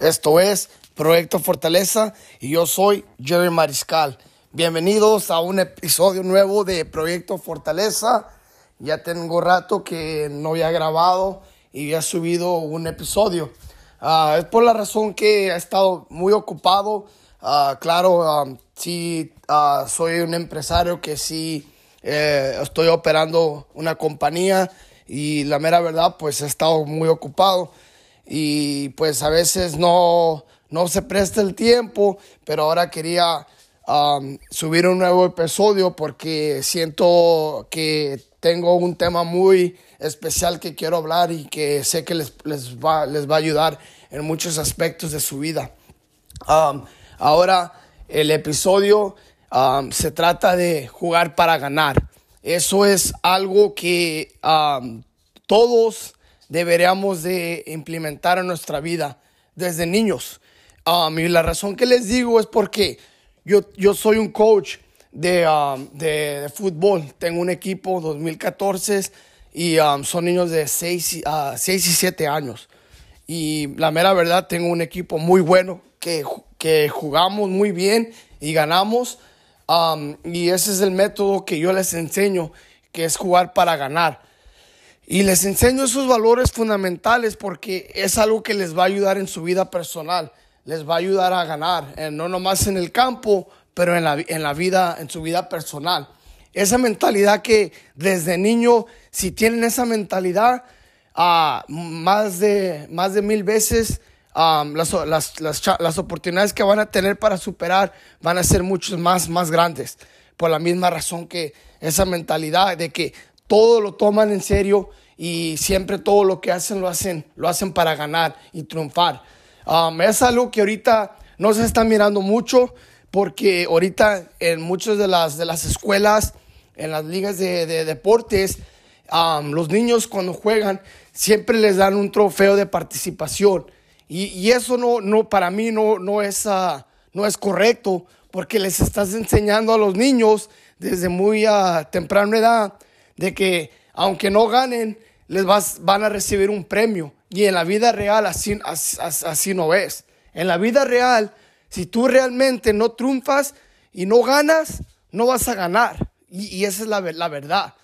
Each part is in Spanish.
Esto es Proyecto Fortaleza y yo soy Jerry Mariscal. Bienvenidos a un episodio nuevo de Proyecto Fortaleza. Ya tengo rato que no había grabado y había subido un episodio. Ah, es por la razón que he estado muy ocupado. Ah, claro, um, sí, ah, soy un empresario que sí eh, estoy operando una compañía y la mera verdad, pues he estado muy ocupado y pues a veces no, no se presta el tiempo, pero ahora quería um, subir un nuevo episodio porque siento que tengo un tema muy especial que quiero hablar y que sé que les, les, va, les va a ayudar en muchos aspectos de su vida. Um, ahora el episodio um, se trata de jugar para ganar. Eso es algo que todos deberíamos de implementar en nuestra vida desde niños. Um, y la razón que les digo es porque yo, yo soy un coach de, um, de, fútbol. Tengo un equipo 2014 y um, son niños de 6, uh, y 7 años. Y la mera verdad, tengo un equipo muy bueno que, que jugamos muy bien y ganamos. y ese es el método que yo les enseño, que es jugar para ganar. Y les enseño esos valores fundamentales porque es algo que les va a ayudar en su vida personal, les va a ayudar a ganar, eh, no nomás en el campo, pero en la, en la vida, en su vida personal. Esa mentalidad que desde niño, si tienen esa mentalidad, uh, más, de, más de mil veces las, las, las, las, oportunidades que van a tener para superar van a ser muchos más, más grandes. Por la misma razón que esa mentalidad de que todo lo toman en serio y siempre todo lo que hacen lo hacen, lo hacen para ganar y triunfar. Um, es algo que ahorita no se está mirando mucho porque ahorita en muchas de las, de las escuelas, en las ligas de, deportes, um, los niños cuando juegan siempre les dan un trofeo de participación. Y, eso no, no, para mí no, no, es, uh, no es correcto porque les estás enseñando a los niños desde muy uh, temprana edad de que aunque no ganen, les vas, van a recibir un premio. Y en la vida real así, así, no es. En la vida real, si tú realmente no triunfas y no ganas, no vas a ganar. Y, esa es la, la verdad.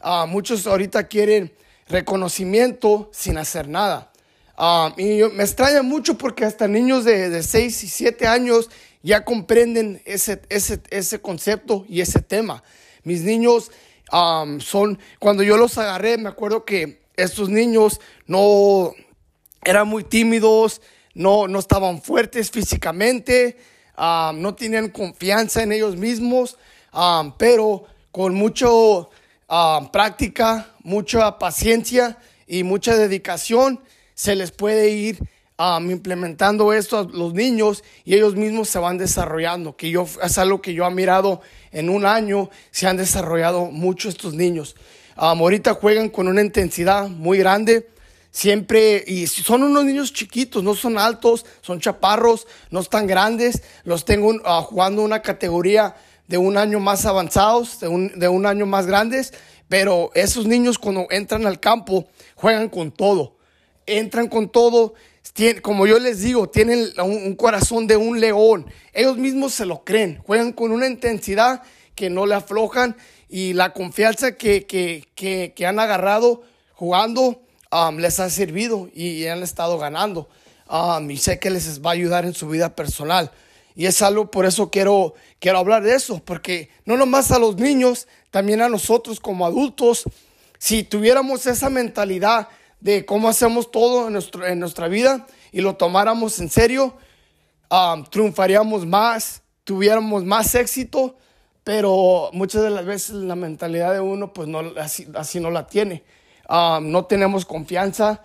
Ah, muchos ahorita quieren reconocimiento sin hacer nada. Ah, y me extraña mucho porque hasta niños de, de 6 y 7 años ya comprenden ese, ese, ese concepto y ese tema. Mis niños son, cuando yo los agarré, me acuerdo que estos niños no eran muy tímidos, no, no estaban fuertes físicamente, no tenían confianza en ellos mismos, pero con mucho práctica, mucha paciencia y mucha dedicación, se les puede ir implementando esto a los niños y ellos mismos se van desarrollando, que yo, es algo que yo he mirado en un año, se han desarrollado mucho estos niños. ahorita juegan con una intensidad muy grande, siempre, y son unos niños chiquitos, no son altos, son chaparros, no están grandes, los tengo uh, jugando una categoría de un año más avanzados, de un año más grandes, pero esos niños cuando entran al campo juegan con todo, entran con todo como yo les digo, tienen un, corazón de un león. Ellos mismos se lo creen, juegan con una intensidad que no le aflojan y la confianza que, que, han agarrado jugando um, les ha servido y, han estado ganando. Um, y sé que les va a ayudar en su vida personal. Y es algo, por eso quiero, quiero hablar de eso, porque no nomás a los niños, también a nosotros como adultos, si tuviéramos esa mentalidad de cómo hacemos todo en, nuestro, en nuestra vida y lo tomáramos en serio, um, triunfaríamos más, tuviéramos más éxito, pero muchas de las veces la mentalidad de uno pues no, así, así no la tiene. Um, no tenemos confianza,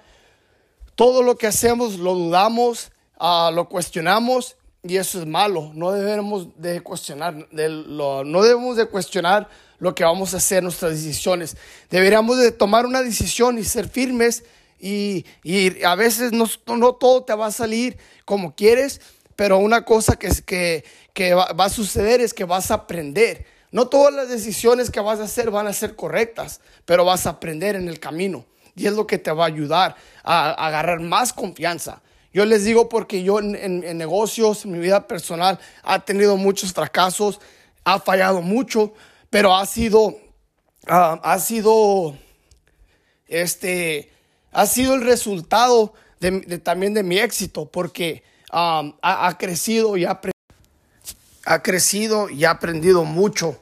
todo lo que hacemos lo dudamos, uh, lo cuestionamos y eso es malo. No debemos de cuestionar, no debemos de cuestionar lo que vamos a hacer, nuestras decisiones. Deberíamos de tomar una decisión y ser firmes y, y a veces no, no, todo te va a salir como quieres, pero una cosa que, que, que va, a suceder es que vas a aprender. No todas las decisiones que vas a hacer van a ser correctas, pero vas a aprender en el camino. Y es lo que te va a ayudar a, a agarrar más confianza. Yo les digo porque yo en, negocios, en mi vida personal, ha tenido muchos fracasos, ha fallado mucho, pero ha sido, ah, ha sido, este, ha sido el resultado también de mi éxito, porque ah, ha, crecido y ha, ha crecido y ha aprendido mucho.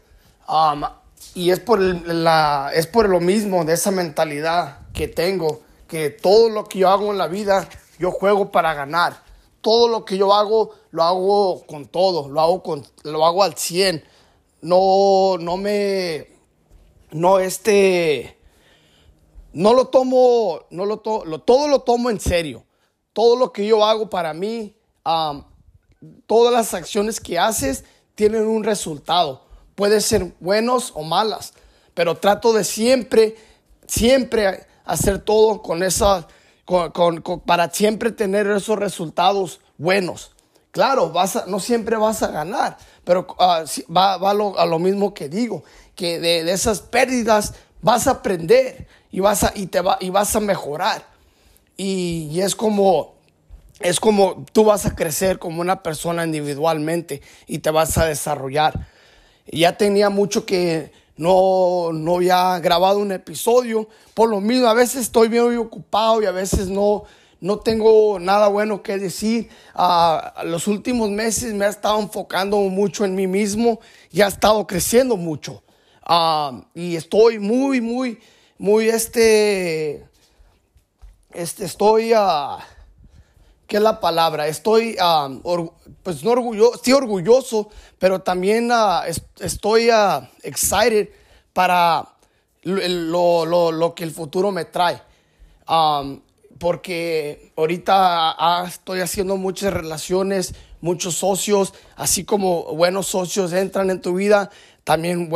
Ah, y es por, la, es por lo mismo de esa mentalidad que tengo, que todo lo que yo hago en la vida yo juego para ganar. Todo lo que yo hago, lo hago con todo, lo hago, con, lo hago al 100. No, no me, no este, no lo tomo, no lo, lo todo lo tomo en serio. Todo lo que yo hago para mí, todas las acciones que haces tienen un resultado. Puede ser buenos o malas, pero trato de siempre, siempre hacer todo con esa para siempre tener esos resultados buenos. Claro, vas no siempre vas a ganar, pero ah, va, a lo mismo que digo, que de, esas pérdidas vas a aprender y vas a, y te va, y vas a mejorar. Y, es como, es como tú vas a crecer como una persona individualmente y te vas a desarrollar. Ya tenía mucho que no, no había grabado un episodio. Por lo mismo, a veces estoy bien ocupado y a veces no, no tengo nada bueno que decir. Uh, los últimos meses me he estado enfocando mucho en mí mismo y ha estado creciendo mucho. Ah, y estoy muy, muy, muy, este, este, estoy, uh, ¿qué es la palabra? Estoy, pues no orgulloso, sí orgulloso, pero también estoy excited para lo, que el futuro me trae. Porque ahorita estoy haciendo muchas relaciones, muchos socios, así como buenos socios entran en tu vida, también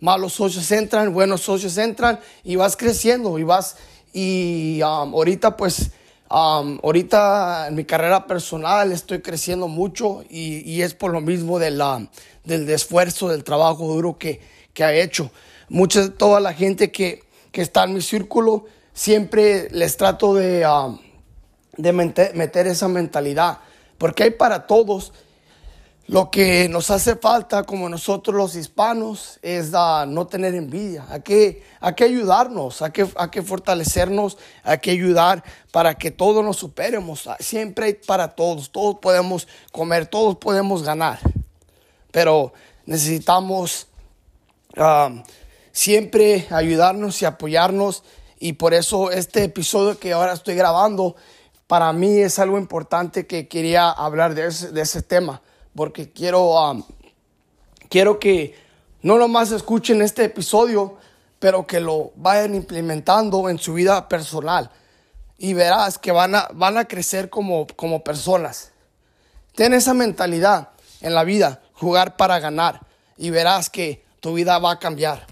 malos socios entran, buenos socios entran y vas creciendo y vas y ahorita pues ahorita en mi carrera personal estoy creciendo mucho y, es por lo mismo de la, del esfuerzo, del trabajo duro que, que ha hecho. Mucha, toda la gente que, que, está en mi círculo, siempre les trato de, de meter esa mentalidad, porque hay para todos lo que nos hace falta como nosotros los hispanos es no tener envidia. Hay que, hay que ayudarnos, hay que, hay que fortalecernos, hay que ayudar para que todos nos superemos. Siempre hay para todos, todos podemos comer, todos podemos ganar. Pero necesitamos um, siempre ayudarnos y apoyarnos. Y por eso este episodio que ahora estoy grabando, para mí es algo importante que quería hablar de de ese tema porque quiero, quiero que no nomás escuchen este episodio, pero que lo vayan implementando en su vida personal. Y verás que van a, van a crecer como, como personas. Ten esa mentalidad en la vida, jugar para ganar. Y verás que tu vida va a cambiar.